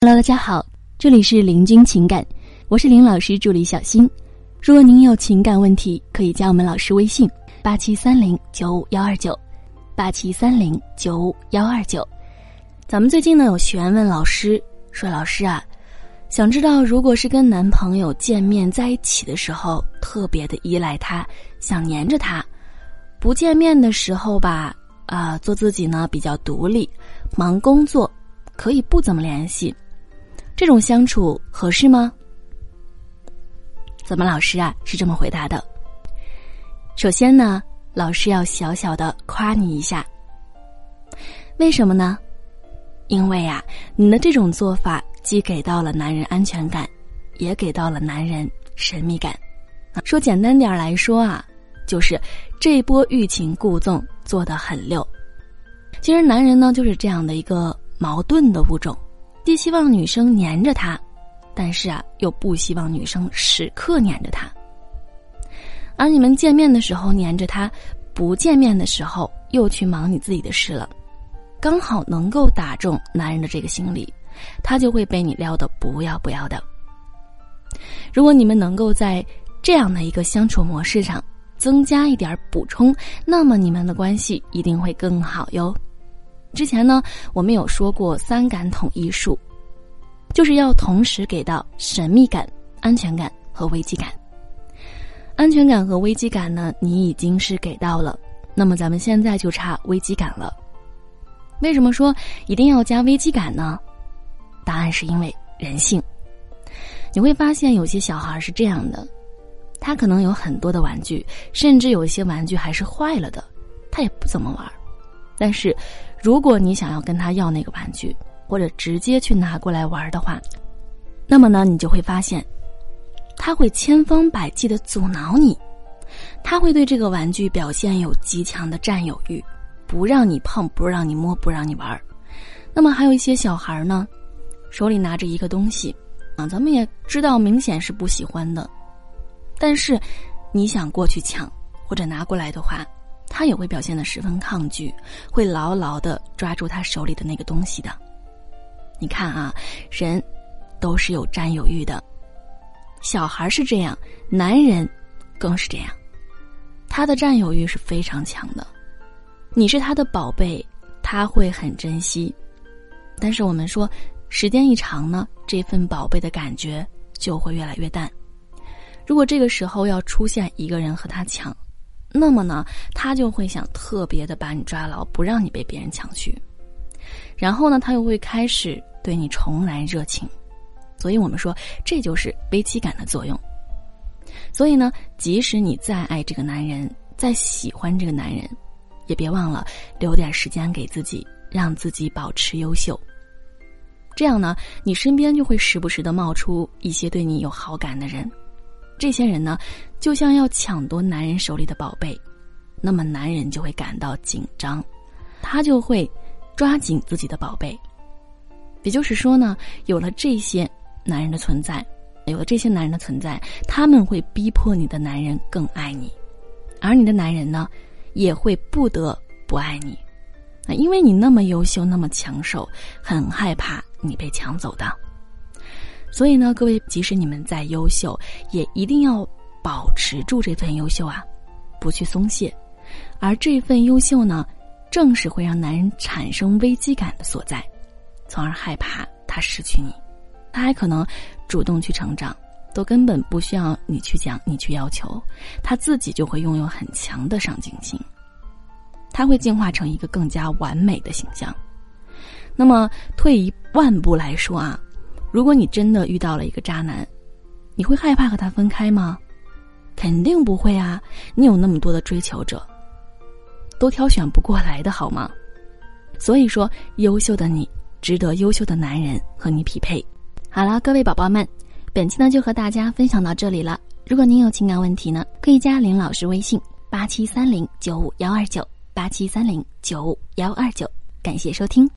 Hello，大家好，这里是林君情感，我是林老师助理小新。如果您有情感问题，可以加我们老师微信：八七三零九五幺二九，八七三零九五幺二九。咱们最近呢有学员问老师说：“老师啊，想知道如果是跟男朋友见面在一起的时候，特别的依赖他，想黏着他；不见面的时候吧，啊，做自己呢比较独立，忙工作，可以不怎么联系。”这种相处合适吗？咱们老师啊是这么回答的。首先呢，老师要小小的夸你一下。为什么呢？因为呀，你的这种做法既给到了男人安全感，也给到了男人神秘感。说简单点来说啊，就是这波欲擒故纵做的很溜。其实男人呢就是这样的一个矛盾的物种。既希望女生黏着他，但是啊，又不希望女生时刻黏着他。而你们见面的时候黏着他，不见面的时候又去忙你自己的事了，刚好能够打中男人的这个心理，他就会被你撩的不要不要的。如果你们能够在这样的一个相处模式上增加一点补充，那么你们的关系一定会更好哟。之前呢，我们有说过三感统一术，就是要同时给到神秘感、安全感和危机感。安全感和危机感呢，你已经是给到了，那么咱们现在就差危机感了。为什么说一定要加危机感呢？答案是因为人性。你会发现有些小孩是这样的，他可能有很多的玩具，甚至有一些玩具还是坏了的，他也不怎么玩。但是，如果你想要跟他要那个玩具，或者直接去拿过来玩的话，那么呢，你就会发现，他会千方百计的阻挠你，他会对这个玩具表现有极强的占有欲，不让你碰，不让你摸，不让你玩。那么还有一些小孩呢，手里拿着一个东西，啊，咱们也知道明显是不喜欢的，但是你想过去抢或者拿过来的话。他也会表现的十分抗拒，会牢牢的抓住他手里的那个东西的。你看啊，人都是有占有欲的，小孩是这样，男人更是这样，他的占有欲是非常强的。你是他的宝贝，他会很珍惜。但是我们说，时间一长呢，这份宝贝的感觉就会越来越淡。如果这个时候要出现一个人和他抢。那么呢，他就会想特别的把你抓牢，不让你被别人抢去。然后呢，他又会开始对你重燃热情。所以我们说，这就是危机感的作用。所以呢，即使你再爱这个男人，再喜欢这个男人，也别忘了留点时间给自己，让自己保持优秀。这样呢，你身边就会时不时的冒出一些对你有好感的人。这些人呢，就像要抢夺男人手里的宝贝，那么男人就会感到紧张，他就会抓紧自己的宝贝。也就是说呢，有了这些男人的存在，有了这些男人的存在，他们会逼迫你的男人更爱你，而你的男人呢，也会不得不爱你，啊，因为你那么优秀，那么抢手，很害怕你被抢走的。所以呢，各位，即使你们再优秀，也一定要保持住这份优秀啊，不去松懈。而这份优秀呢，正是会让男人产生危机感的所在，从而害怕他失去你。他还可能主动去成长，都根本不需要你去讲、你去要求，他自己就会拥有很强的上进心。他会进化成一个更加完美的形象。那么，退一万步来说啊。如果你真的遇到了一个渣男，你会害怕和他分开吗？肯定不会啊！你有那么多的追求者，都挑选不过来的好吗？所以说，优秀的你值得优秀的男人和你匹配。好了，各位宝宝们，本期呢就和大家分享到这里了。如果您有情感问题呢，可以加林老师微信：八七三零九五幺二九八七三零九五幺二九。感谢收听。